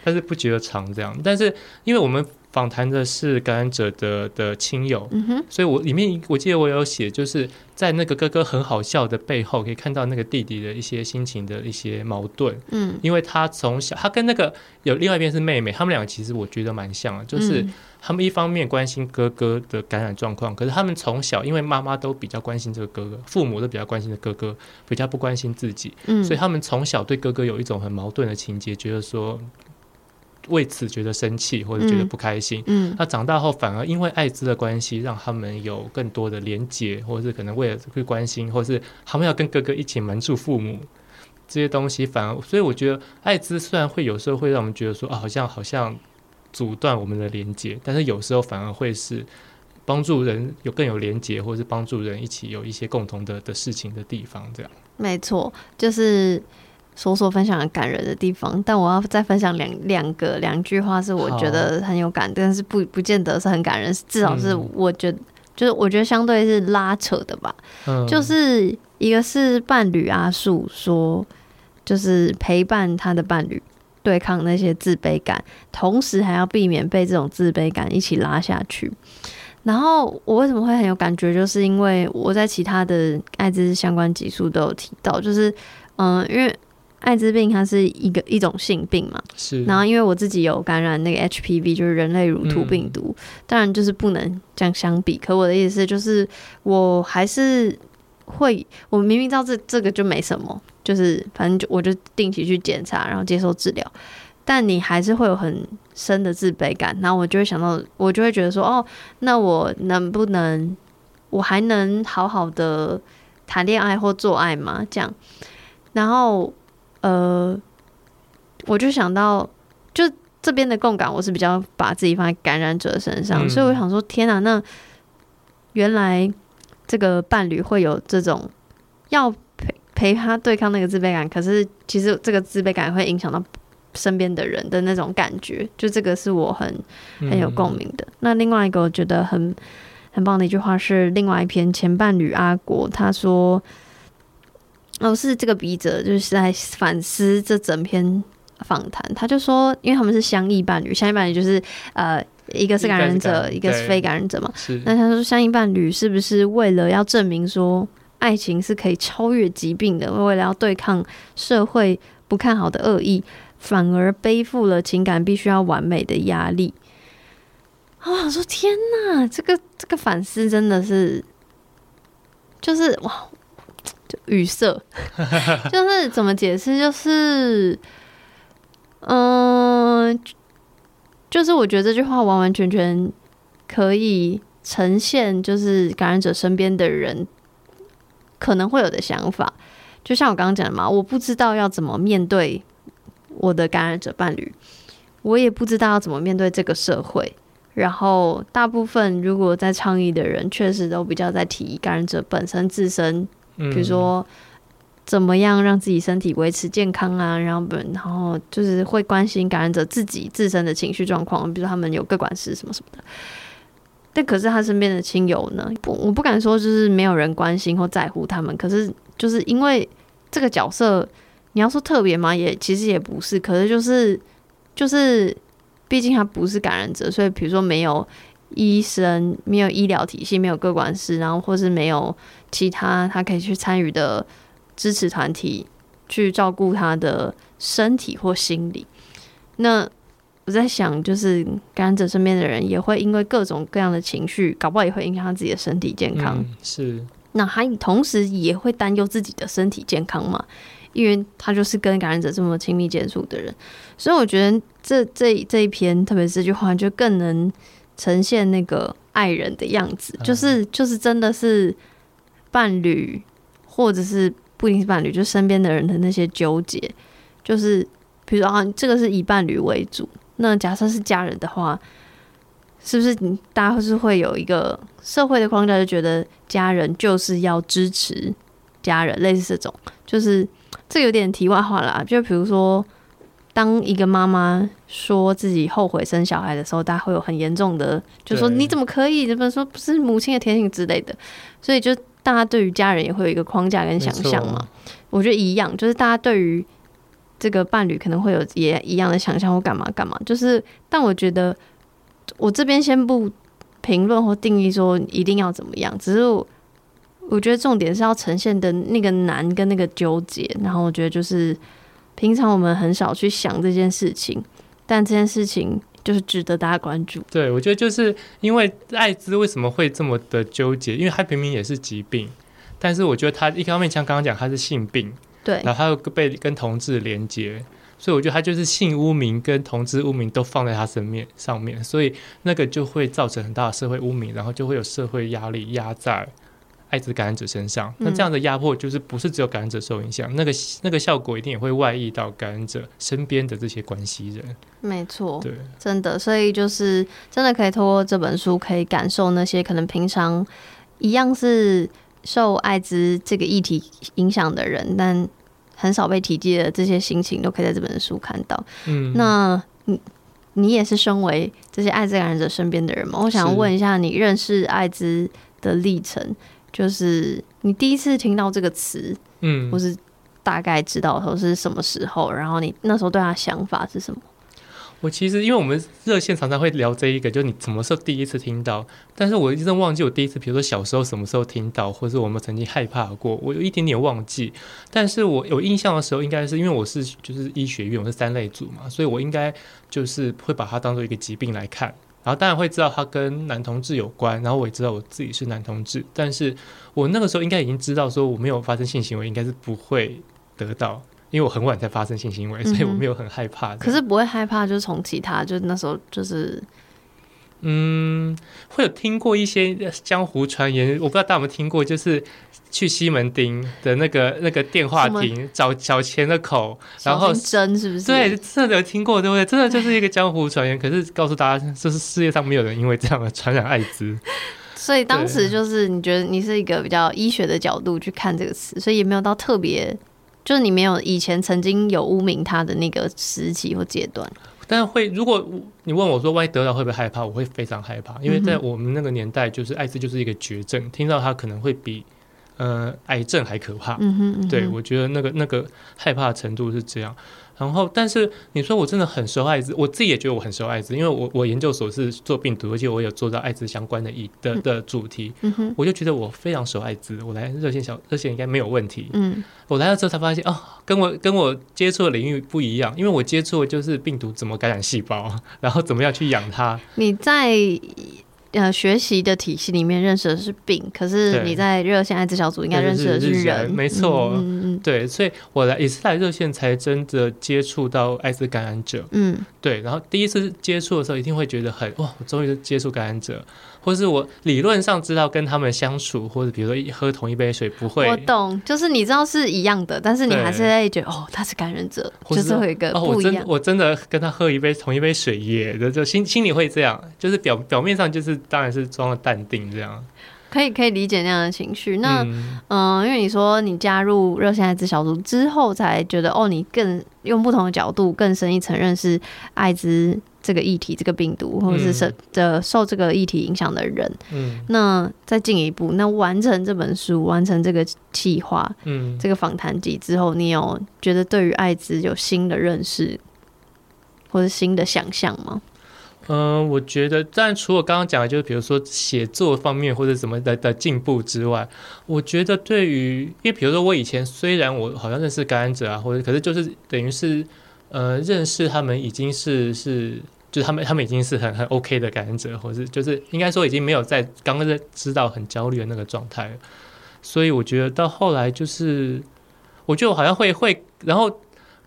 但是不觉得长这样。但是因为我们。访谈的是感染者的的亲友，嗯哼，所以我里面我记得我有写，就是在那个哥哥很好笑的背后，可以看到那个弟弟的一些心情的一些矛盾，嗯，因为他从小他跟那个有另外一边是妹妹，他们两个其实我觉得蛮像的，就是他们一方面关心哥哥的感染状况，可是他们从小因为妈妈都比较关心这个哥哥，父母都比较关心的哥哥，比较不关心自己，嗯，所以他们从小对哥哥有一种很矛盾的情节，觉得说。为此觉得生气或者觉得不开心，嗯，那长大后反而因为艾滋的关系，让他们有更多的连结，或者是可能为了去关心，或是他们要跟哥哥一起瞒住父母这些东西，反而所以我觉得艾滋虽然会有时候会让我们觉得说啊，好像好像阻断我们的连结，但是有时候反而会是帮助人有更有连结，或者是帮助人一起有一些共同的的事情的地方，这样。没错，就是。说说分享很感人的地方，但我要再分享两两个两句话，是我觉得很有感，但是不不见得是很感人，至少是我觉得、嗯、就是我觉得相对是拉扯的吧。嗯、就是一个是伴侣阿树说，就是陪伴他的伴侣对抗那些自卑感，同时还要避免被这种自卑感一起拉下去。然后我为什么会很有感觉，就是因为我在其他的艾滋相关集数都有提到，就是嗯，因为艾滋病它是一个一种性病嘛，是。然后因为我自己有感染那个 HPV，就是人类乳突病毒，嗯、当然就是不能这样相比。可我的意思就是，我还是会，我明明知道这这个就没什么，就是反正就我就定期去检查，然后接受治疗。但你还是会有很深的自卑感，然后我就会想到，我就会觉得说，哦，那我能不能，我还能好好的谈恋爱或做爱吗？这样，然后，呃，我就想到，就这边的共感，我是比较把自己放在感染者身上，嗯、所以我想说，天哪，那原来这个伴侣会有这种要陪陪他对抗那个自卑感，可是其实这个自卑感会影响到。身边的人的那种感觉，就这个是我很很有共鸣的。嗯、那另外一个我觉得很很棒的一句话是，另外一篇前伴侣阿国他说，哦，是这个笔者就是在反思这整篇访谈，他就说，因为他们是相异伴侣，相异伴侣就是呃，一个是感染者，一个是非感染者嘛。那他说，相异伴侣是不是为了要证明说爱情是可以超越疾病的，为了要对抗社会不看好的恶意？反而背负了情感必须要完美的压力。啊，我说天哪，这个这个反思真的是，就是哇，就就语塞，[laughs] 就是怎么解释？就是，嗯、就是我觉得这句话完完全全可以呈现，就是感染者身边的人可能会有的想法。就像我刚刚讲的嘛，我不知道要怎么面对。我的感染者伴侣，我也不知道要怎么面对这个社会。然后，大部分如果在倡议的人，确实都比较在提感染者本身自身，比如说怎么样让自己身体维持健康啊，然后本然后就是会关心感染者自己自身的情绪状况，比如说他们有各管事什么什么的。但可是他身边的亲友呢？不，我不敢说就是没有人关心或在乎他们。可是就是因为这个角色。你要说特别嘛？也其实也不是，可是就是就是，毕竟他不是感染者，所以比如说没有医生、没有医疗体系、没有各管事，然后或是没有其他他可以去参与的支持团体去照顾他的身体或心理。那我在想，就是感染者身边的人也会因为各种各样的情绪，搞不好也会影响他自己的身体健康。嗯，是，那他同时也会担忧自己的身体健康嘛？因为他就是跟感染者这么亲密接触的人，所以我觉得这这这一篇，特别是这句话，就更能呈现那个爱人的样子，就是就是真的是伴侣，或者是不一定是伴侣，就身边的人的那些纠结，就是比如说啊，这个是以伴侣为主，那假设是家人的话，是不是大家是会有一个社会的框架，就觉得家人就是要支持家人，类似这种，就是。这有点题外话啦，就比如说，当一个妈妈说自己后悔生小孩的时候，大家会有很严重的，就说你怎么可以？怎么说不是母亲的天性之类的？所以就大家对于家人也会有一个框架跟想象嘛。我觉得一样，就是大家对于这个伴侣可能会有也一样的想象或干嘛干嘛。就是，但我觉得我这边先不评论或定义说一定要怎么样，只是我。我觉得重点是要呈现的那个难跟那个纠结，然后我觉得就是平常我们很少去想这件事情，但这件事情就是值得大家关注。对，我觉得就是因为艾滋为什么会这么的纠结？因为它明明也是疾病，但是我觉得它一方面像刚刚讲它是性病，对，然后它又被跟同志连接，所以我觉得它就是性污名跟同志污名都放在它身面上面，所以那个就会造成很大的社会污名，然后就会有社会压力压在。艾滋感染者身上，那这样的压迫就是不是只有感染者受影响，嗯，那个那个效果一定也会外溢到感染者身边的这些关系人。没错，对，真的，所以就是真的可以透过这本书，可以感受那些可能平常一样是受艾滋这个议题影响的人，但很少被提及的这些心情，都可以在这本书看到。嗯，那你你也是身为这些艾滋感染者身边的人吗？我想问一下，你认识艾滋的历程，就是你第一次听到这个词，嗯，或是大概知道候是什么时候，然后你那时候对他想法是什么？我其实，因为我们热线常常会聊这一个，就是你什么时候第一次听到？但是我一直忘记我第一次，比如说小时候什么时候听到，或者我们曾经害怕过，我有一点点忘记。但是我有印象的时候，应该是因为我是就是医学院，我是三类组嘛，所以我应该就是会把它当做一个疾病来看。然后当然会知道他跟男同志有关，然后我也知道我自己是男同志，但是我那个时候应该已经知道说我没有发生性行为，应该是不会得到。因为我很晚才发生性行为，所以我没有很害怕。可是不会害怕，就是从其他，就是那时候就是，嗯，会有听过一些江湖传言，我不知道大家有没有听过，就是去西门町的那个那个电话亭找找钱的口，然后真是不是？对，真的有听过，对不对？真的就是一个江湖传言。可是告诉大家，就是世界上没有人因为这样的传染艾滋。[laughs] 所以当时就是你觉得你是一个比较医学的角度去看这个词，所以也没有到特别。就是你没有以前曾经有污名他的那个时期或阶段，但是会，如果你问我说万一得到会不会害怕，我会非常害怕，因为在我们那个年代，就是艾滋就是一个绝症，听到它可能会比呃癌症还可怕。嗯哼，嗯哼，对，我觉得那个那个害怕程度是这样。然后，但是你说我真的很熟艾滋，我自己也觉得我很熟艾滋，因为我我研究所是做病毒，而且我有做到艾滋相关的一的的主题，我就觉得我非常熟艾滋，我来热线小热线应该没有问题，嗯，我来了之后才发现，哦，跟我跟我接触的领域不一样，因为我接触的就是病毒怎么感染细胞，[laughs] 然后怎么样去养它。你在。呃，学习的体系里面认识的是病，可是你在热线艾滋小组应该认识的是人，没错，嗯，对，所以我来也是来热线才真的接触到艾滋感染者，嗯，对，然后第一次接触的时候一定会觉得很哇，我终于接触感染者。或是我理论上知道跟他们相处，或者比如说喝同一杯水不会，我懂，就是你知道是一样的，但是你还是会觉得哦，他是感染者，[laughs] 就是会有一个不一样。哦，我真，我真的跟他喝一杯同一杯水耶，就就心心里会这样，就是表表面上就是当然是装了淡定这样。可以可以理解那样的情绪。那嗯、呃，因为你说你加入热线艾滋小组之后，才觉得哦，你更用不同的角度，更深一层认识艾滋这个议题、这个病毒，或者是受的受这个议题影响的人。嗯。那再进一步，那完成这本书，完成这个计划，嗯，这个访谈集之后，你有觉得对于艾滋有新的认识，或者新的想象吗？嗯，我觉得，但除了刚刚讲的，就是比如说写作方面或者什么的的进步之外，我觉得对于，因为比如说我以前虽然我好像认识感染者啊，或者可是就是等于是，呃，认识他们已经是是，就是他们他们已经是很很 OK 的感染者，或是就是应该说已经没有在刚刚在知道很焦虑的那个状态，所以我觉得到后来就是，我觉得我好像会会，然后。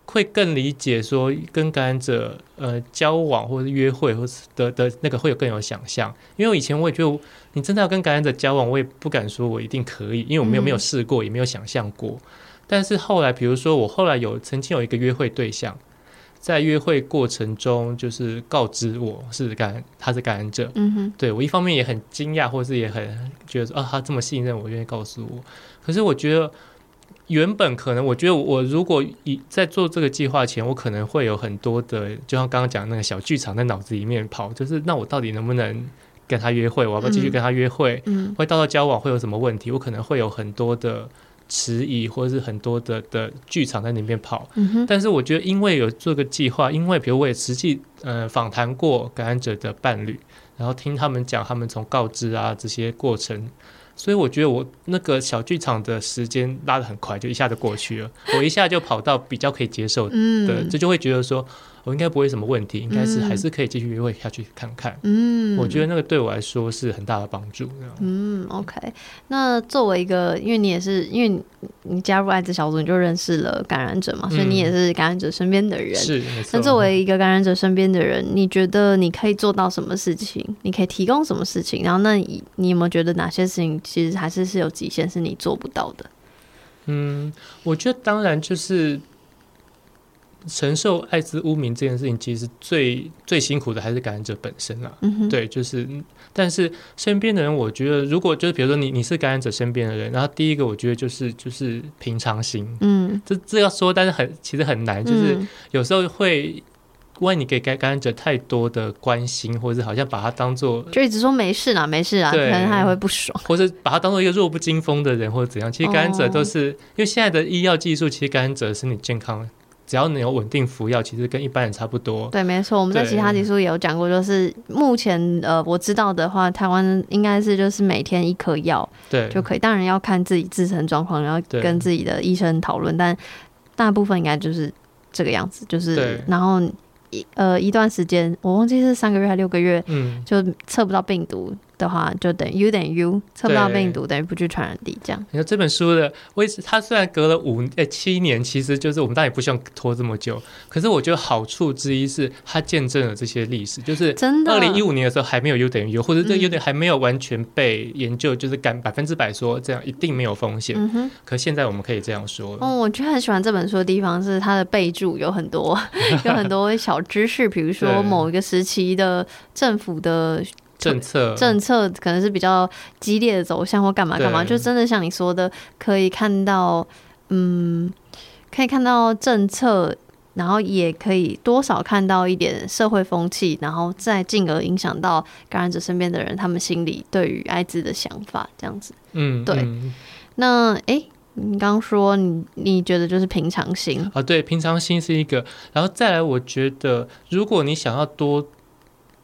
会更理解说跟感染者呃交往或者约会或是的的那个会有更有想象，因为我以前我也觉得你真的要跟感染者交往，我也不敢说我一定可以，因为我没有没有试过，也没有想象过。但是后来，比如说我后来有曾经有一个约会对象，在约会过程中就是告知我是感他是感染者，嗯哼，对我一方面也很惊讶，或是也很觉得说啊他这么信任我，愿意告诉我。可是我觉得。原本可能，我觉得我如果以在做这个计划前，我可能会有很多的，就像刚刚讲那个小剧场在脑子里面跑，就是那我到底能不能跟他约会？我要不要继续跟他约会？嗯，会到到交往会有什么问题？我可能会有很多的迟疑，或者是很多的的剧场在那边跑。嗯。但是我觉得，因为有做个计划，因为比如我也实际呃访谈过感染者的伴侣，然后听他们讲他们从告知啊这些过程。所以我觉得我那个小剧场的时间拉得很快，就一下就过去了。我一下就跑到比较可以接受的，嗯、这就会觉得说。我应该不会什么问题，应该是还是可以继续约会下去看看。嗯，我觉得那个对我来说是很大的帮助。嗯，OK。那作为一个，因为你也是因为你加入艾滋小组，你就认识了感染者嘛，所以你也是感染者身边的人。是，那作为一个感染者身边的人，你觉得你可以做到什么事情？你可以提供什么事情？然后，那你你有没有觉得哪些事情其实还是是有极限，是你做不到的？嗯，我觉得当然就是。承受艾滋污名这件事情，其实最最辛苦的还是感染者本身啦。嗯哼，对，就是，但是身边的人，我觉得如果就是比如说你你是感染者身边的人，然后第一个我觉得就是就是平常心，嗯，这这要说，但是很其实很难，就是有时候会。万一你给感感染者太多的关心，或者是好像把他当做就一直说没事啦，没事啦，可能他也会不爽，或者把他当做一个弱不禁风的人，或者怎样。其实感染者都是、哦、因为现在的医药技术，其实感染者身体健康，只要你有稳定服药，其实跟一般人差不多。对，没错，我们在其他集数也有讲过，就是目前呃我知道的话，台湾应该是就是每天一颗药，对就可以。当然要看自己自身状况，然后跟自己的医生讨论，但大部分应该就是这个样子，就是然后。一呃，一段时间，我忘记是三个月还是六个月，嗯，就测不到病毒的话，就等于 U 等于 U，测不到病毒等于不具传染力，这样。你说这本书的，位置它虽然隔了五诶、欸、七年，其实就是我们当然也不希望拖这么久，可是我觉得好处之一是它见证了这些历史，就是真的。二零一五年的时候还没有 U 等于 U，或者这个 U 等于还没有完全被研究，嗯、就是敢百分之百说这样一定没有风险。嗯哼。可现在我们可以这样说了。哦，我觉得很喜欢这本书的地方是它的备注有很多 [laughs] 有很多小知识，比如说某一个时期的政府的。政策政策可能是比较激烈的走向或干嘛干嘛，就真的像你说的，可以看到，嗯，可以看到政策，然后也可以多少看到一点社会风气，然后再进而影响到感染者身边的人，他们心里对于艾滋的想法，这样子。嗯，对。嗯、那哎、欸，你刚刚说你你觉得就是平常心啊？对，平常心是一个，然后再来，我觉得如果你想要多。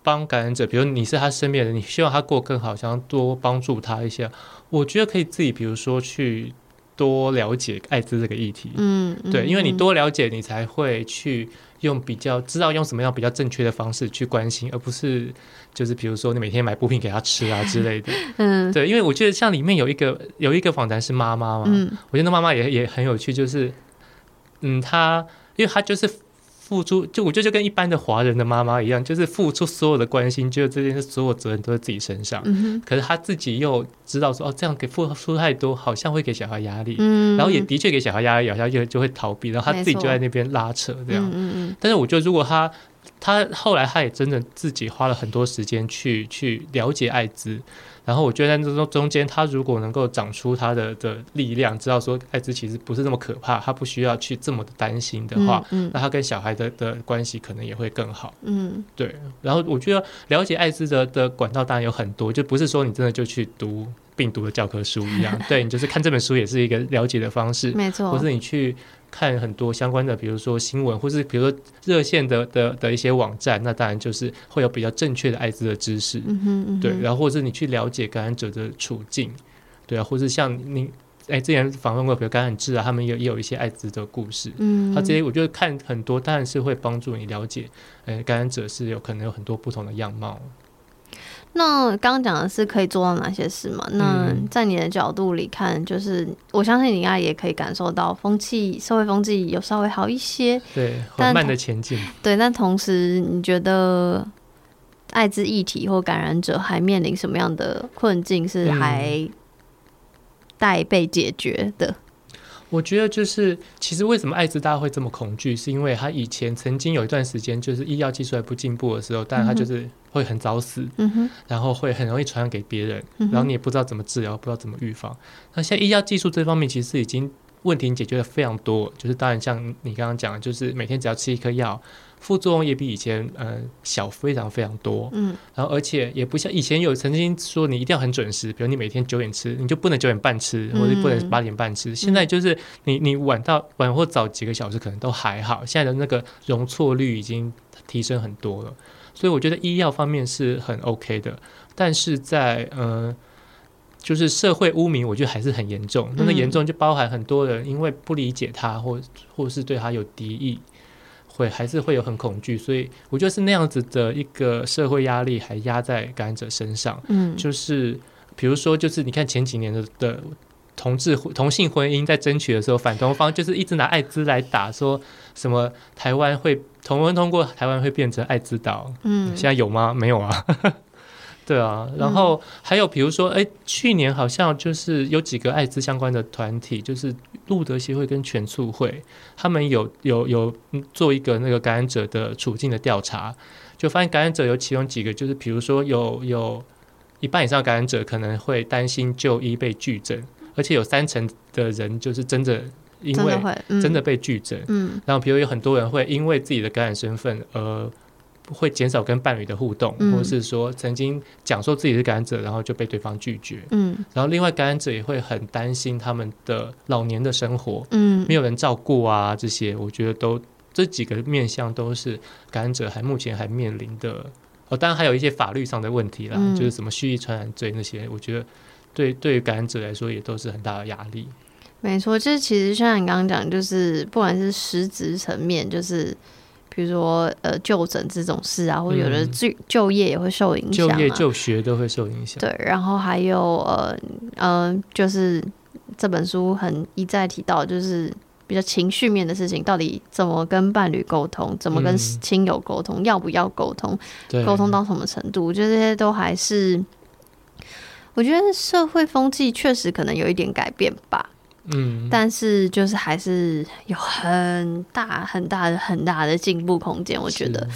帮感染者，比如你是他身边的人，你希望他过更好，想要多帮助他一些，我觉得可以自己，比如说去多了解艾滋这个议题。嗯，对，因为你多了解，你才会去用比较知道用什么样比较正确的方式去关心，而不是就是比如说你每天买补品给他吃啊之类的。[laughs] 嗯，对，因为我觉得像里面有一个有一个访谈是妈妈嘛，嗯，我觉得妈妈也也很有趣，就是嗯，她因为她就是。付出就我觉得就跟一般的华人的妈妈一样，就是付出所有的关心，觉得这件事所有责任都在自己身上。嗯、哼可是他自己又知道说哦，这样给付出太多，好像会给小孩压力。嗯、然后也的确给小孩压力，小孩就就会逃避，然后他自己就在那边拉扯这样。嗯嗯，但是我觉得如果他他后来他也真的自己花了很多时间去去了解艾滋。然后我觉得在这中中间，他如果能够长出他的的力量，知道说艾滋其实不是那么可怕，他不需要去这么的担心的话，嗯嗯、那他跟小孩的的关系可能也会更好。嗯，对。然后我觉得了解艾滋的的管道当然有很多，就不是说你真的就去读病毒的教科书一样，[laughs] 对，你就是看这本书也是一个了解的方式，没错。或是你去。看很多相关的，比如说新闻，或是比如说热线的的的一些网站，那当然就是会有比较正确的艾滋的知识，嗯哼嗯哼。对，然后或者你去了解感染者的处境，对啊，或者像你哎之前访问过，比如感染志啊，他们也也有一些艾滋的故事，嗯。哼，他这些我觉得看很多，当然是会帮助你了解，哎，感染者是有可能有很多不同的样貌。那刚刚讲的是可以做到哪些事嘛？那在你的角度里看，就是我相信你应该也可以感受到风气、社会风气有稍微好一些，对，缓慢的前进。对，但同时你觉得艾滋议题或感染者还面临什么样的困境是还待被解决的？我觉得就是，其实为什么艾滋大家会这么恐惧，是因为他以前曾经有一段时间，就是医药技术还不进步的时候，但他就是会很早死，然后会很容易传染给别人，嗯、然后你也不知道怎么治疗，不知道怎么预防。那现在医药技术这方面其实已经问题解决的非常多，就是当然像你刚刚讲的，就是每天只要吃一颗药。副作用也比以前呃小非常非常多，嗯，然后而且也不像以前有曾经说你一定要很准时，比如你每天九点吃，你就不能九点半吃，或者不能八点半吃。嗯、现在就是你你晚到晚或早几个小时可能都还好，现在的那个容错率已经提升很多了，所以我觉得医药方面是很 OK 的，但是在呃就是社会污名，我觉得还是很严重。那个严重就包含很多人因为不理解他，或或是对他有敌意。会还是会有很恐惧，所以我觉得是那样子的一个社会压力还压在感染者身上。嗯，就是比如说，就是你看前几年的的同志同性婚姻在争取的时候，反同方就是一直拿艾滋来打，说什么台湾会同婚通过，台湾会变成艾滋岛。嗯，现在有吗？没有啊。[laughs] 对啊，然后还有比如说，哎，去年好像就是有几个艾滋相关的团体，就是路德协会跟全促会，他们有有有做一个那个感染者的处境的调查，就发现感染者有其中几个，就是比如说有有一半以上感染者可能会担心就医被拒诊，而且有三成的人就是真的因为真的被拒诊，嗯，然后比如有很多人会因为自己的感染身份而。会减少跟伴侣的互动，嗯、或者是说曾经讲说自己是感染者，然后就被对方拒绝。嗯，然后另外感染者也会很担心他们的老年的生活，嗯，没有人照顾啊，这些我觉得都这几个面向都是感染者还目前还面临的。哦，当然还有一些法律上的问题啦，嗯、就是什么蓄意传染罪那些，我觉得对对于感染者来说也都是很大的压力。没错，就是其实像你刚刚讲，就是不管是实质层面，就是。比如说，呃，就诊这种事啊，或者有的就就业也会受影响，啊，就业就学都会受影响。对，然后还有呃呃，就是这本书很一再提到，就是比较情绪面的事情，到底怎么跟伴侣沟通，怎么跟亲友沟通，嗯、要不要沟通，沟通到什么程度？我觉得这些都还是，我觉得社会风气确实可能有一点改变吧。嗯，但是就是还是有很大很大的很大的进步空间。我觉得，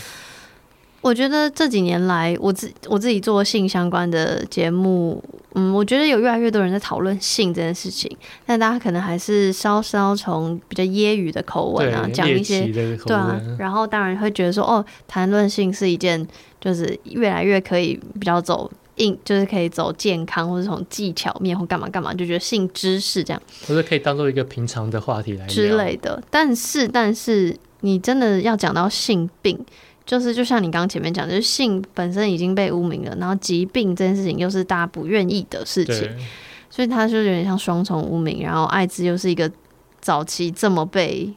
我觉得这几年来，我自我自己做性相关的节目，嗯，我觉得有越来越多人在讨论性这件事情，但大家可能还是稍稍从比较揶揄的口吻啊，讲一些对啊，然后当然会觉得说，哦，谈论性是一件就是越来越可以比较走。硬就是可以走健康，或者从技巧面或干嘛干嘛，就觉得性知识这样，或者可以当做一个平常的话题来之类的。但是，但是你真的要讲到性病，就是就像你刚刚前面讲，就是性本身已经被污名了，然后疾病这件事情又是大家不愿意的事情，所以它就有点像双重污名。然后艾滋又是一个早期这么被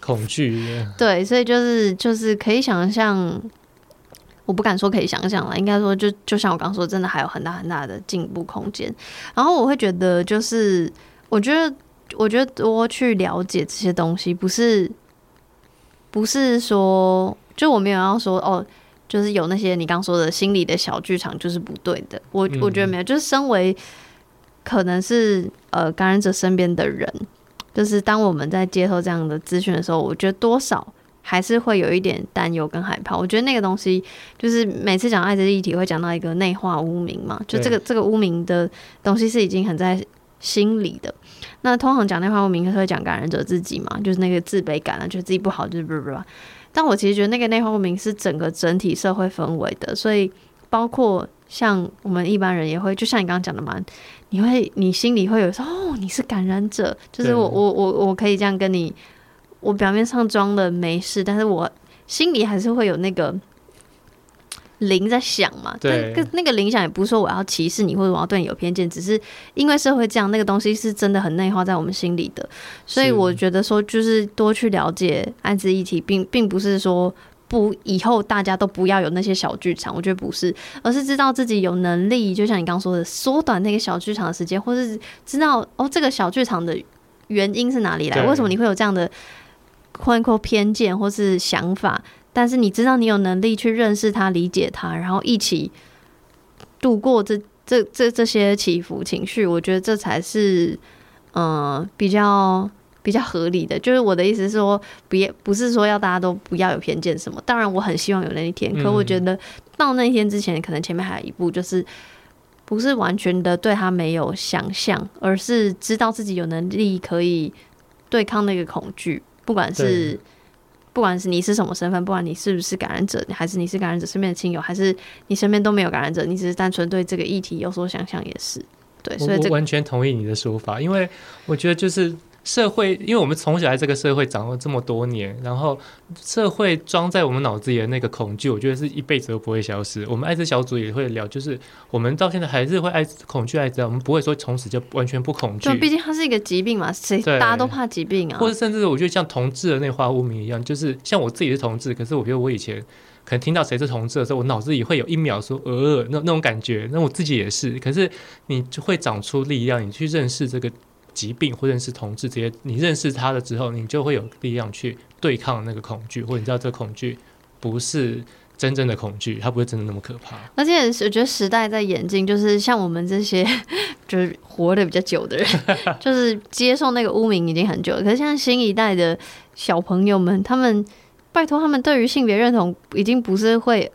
恐惧，对，所以就是就是可以想象。我不敢说可以想象了，应该说就就像我刚说，真的还有很大很大的进步空间。然后我会觉得，就是我觉得，我觉得多去了解这些东西，不是不是说，就我没有要说哦，就是有那些你刚说的心理的小剧场就是不对的。我我觉得没有，就是身为可能是呃感染者身边的人，就是当我们在接受这样的资讯的时候，我觉得多少。还是会有一点担忧跟害怕。我觉得那个东西就是每次讲艾滋议题会讲到一个内化污名嘛，就这个这个污名的东西是已经很在心里的。那通常讲内化污名，是会讲感染者自己嘛，就是那个自卑感啊，觉得自己不好，就是不不不。但我其实觉得那个内化污名是整个整体社会氛围的，所以包括像我们一般人也会，就像你刚刚讲的嘛，你会你心里会有说哦，你是感染者，就是我我我我可以这样跟你。我表面上装的没事，但是我心里还是会有那个铃在响嘛。对，那个铃响也不是说我要歧视你或者我要对你有偏见，只是因为社会这样，那个东西是真的很内化在我们心里的。所以我觉得说，就是多去了解艾滋议题，并并不是说不以后大家都不要有那些小剧场，我觉得不是，而是知道自己有能力，就像你刚刚说的，缩短那个小剧场的时间，或是知道哦，这个小剧场的原因是哪里来，为什么你会有这样的。困惑偏见或是想法，但是你知道你有能力去认识他、理解他，然后一起度过这这这这些起伏情绪，我觉得这才是嗯、呃、比较比较合理的。就是我的意思是说，别不是说要大家都不要有偏见什么。当然，我很希望有那一天，可我觉得到那一天之前，可能前面还有一步，就是不是完全的对他没有想象，而是知道自己有能力可以对抗那个恐惧。不管是不管是你是什么身份，不管你是不是感染者，还是你是感染者身边的亲友，还是你身边都没有感染者，你只是单纯对这个议题有所想象，也是对。所以这个、我完全同意你的说法，因为我觉得就是。社会，因为我们从小在这个社会长了这么多年，然后社会装在我们脑子里的那个恐惧，我觉得是一辈子都不会消失。我们艾滋小组也会聊，就是我们到现在还是会爱恐惧艾滋，我们不会说从此就完全不恐惧。就，毕竟它是一个疾病嘛，谁大家都怕疾病啊。或者甚至我觉得像同志的那化污名一样，就是像我自己是同志，可是我觉得我以前可能听到谁是同志的时候，我脑子里会有一秒说呃那那种感觉，那我自己也是。可是你就会长出力量，你去认识这个。疾病或认识同志这些，你认识他了之后，你就会有力量去对抗那个恐惧，或者你知道这个恐惧不是真正的恐惧，它不会真的那么可怕。而且我觉得时代在演进，就是像我们这些 [laughs] 就是活得比较久的人，[laughs] 就是接受那个污名已经很久了。可是现在新一代的小朋友们，他们拜托他们对于性别认同已经不是会，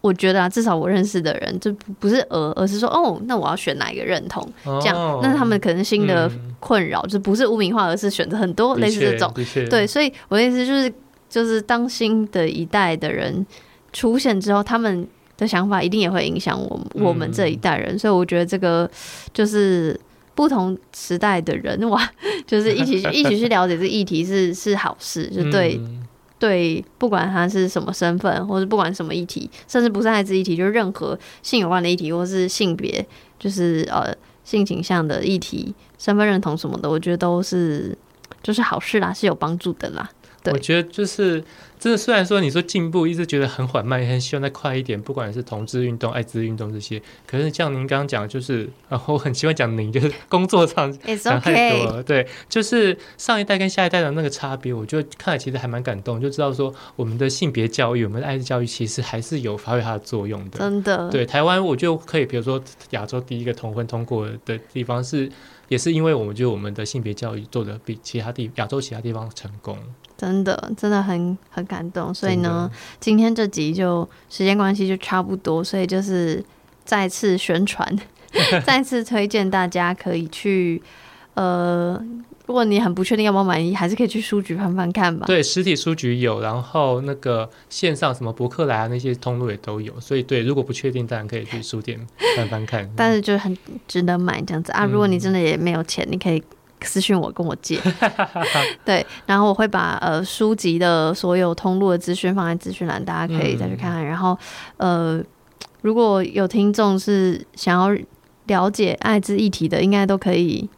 我觉得啊，至少我认识的人就不是而而是说哦，那我要选哪一个认同这样，哦、那他们可能新的困扰、嗯、就不是污名化，而是选择很多类似这种。对，所以我的意思就是，就是当新的一代的人。出现之后，他们的想法一定也会影响我我们这一代人，嗯、所以我觉得这个就是不同时代的人哇，[laughs] 就是一起一起去了解这个议题是是好事，就对、嗯、对，不管他是什么身份，或是不管什么议题，甚至不是艾滋议题，就是任何性有关的议题，或是性别，就是呃性倾向的议题、身份认同什么的，我觉得都是就是好事啦，是有帮助的啦。对，我觉得就是。真的，虽然说你说进步一直觉得很缓慢，也很希望再快一点。不管是同志运动、艾滋运动这些，可是像您刚刚讲的，就是，然后我很希望讲您，就是工作上 [laughs] 讲太多了。对，就是上一代跟下一代的那个差别，我就看了其实还蛮感动，就知道说我们的性别教育、我们的艾滋教育其实还是有发挥它的作用的。真的，对台湾，我就可以，比如说亚洲第一个同婚通过的地方是，也是因为我们觉得我们的性别教育做的比其他地亚洲其他地方成功。真的，真的很很感动，所以呢，今天这集就时间关系就差不多，所以就是再次宣传，[laughs] 再次推荐大家可以去，呃，如果你很不确定要不要买，还是可以去书局翻翻看吧。对，实体书局有，然后那个线上什么博客来啊那些通路也都有，所以对，如果不确定，当然可以去书店翻翻看。[laughs] 但是就很值得买这样子啊，如果你真的也没有钱，嗯、你可以。私信我跟我借，[laughs] 对，然后我会把呃书籍的所有通路的资讯放在资讯栏，大家可以再去看看。嗯、然后呃，如果有听众是想要了解艾滋议题的，应该都可以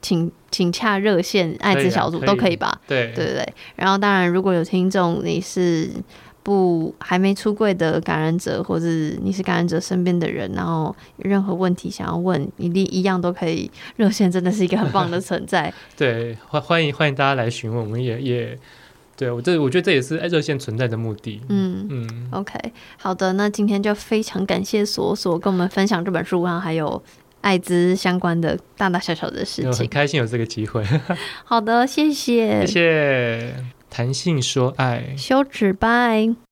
请请洽热线艾滋小组可都可以吧？对对对对。然后当然，如果有听众你是。不，还没出柜的感染者，或者你是感染者身边的人，然后有任何问题想要问，一定一样都可以。热线真的是一个很棒的存在。对，欢欢迎欢迎大家来询问，我们也也对我这我觉得这也是热线存在的目的。嗯嗯，OK，好的，那今天就非常感谢索索跟我们分享这本书，然后还有艾滋相关的大大小小的事情，很开心有这个机会。好的，谢谢，谢谢。谈性说爱，休止，拜。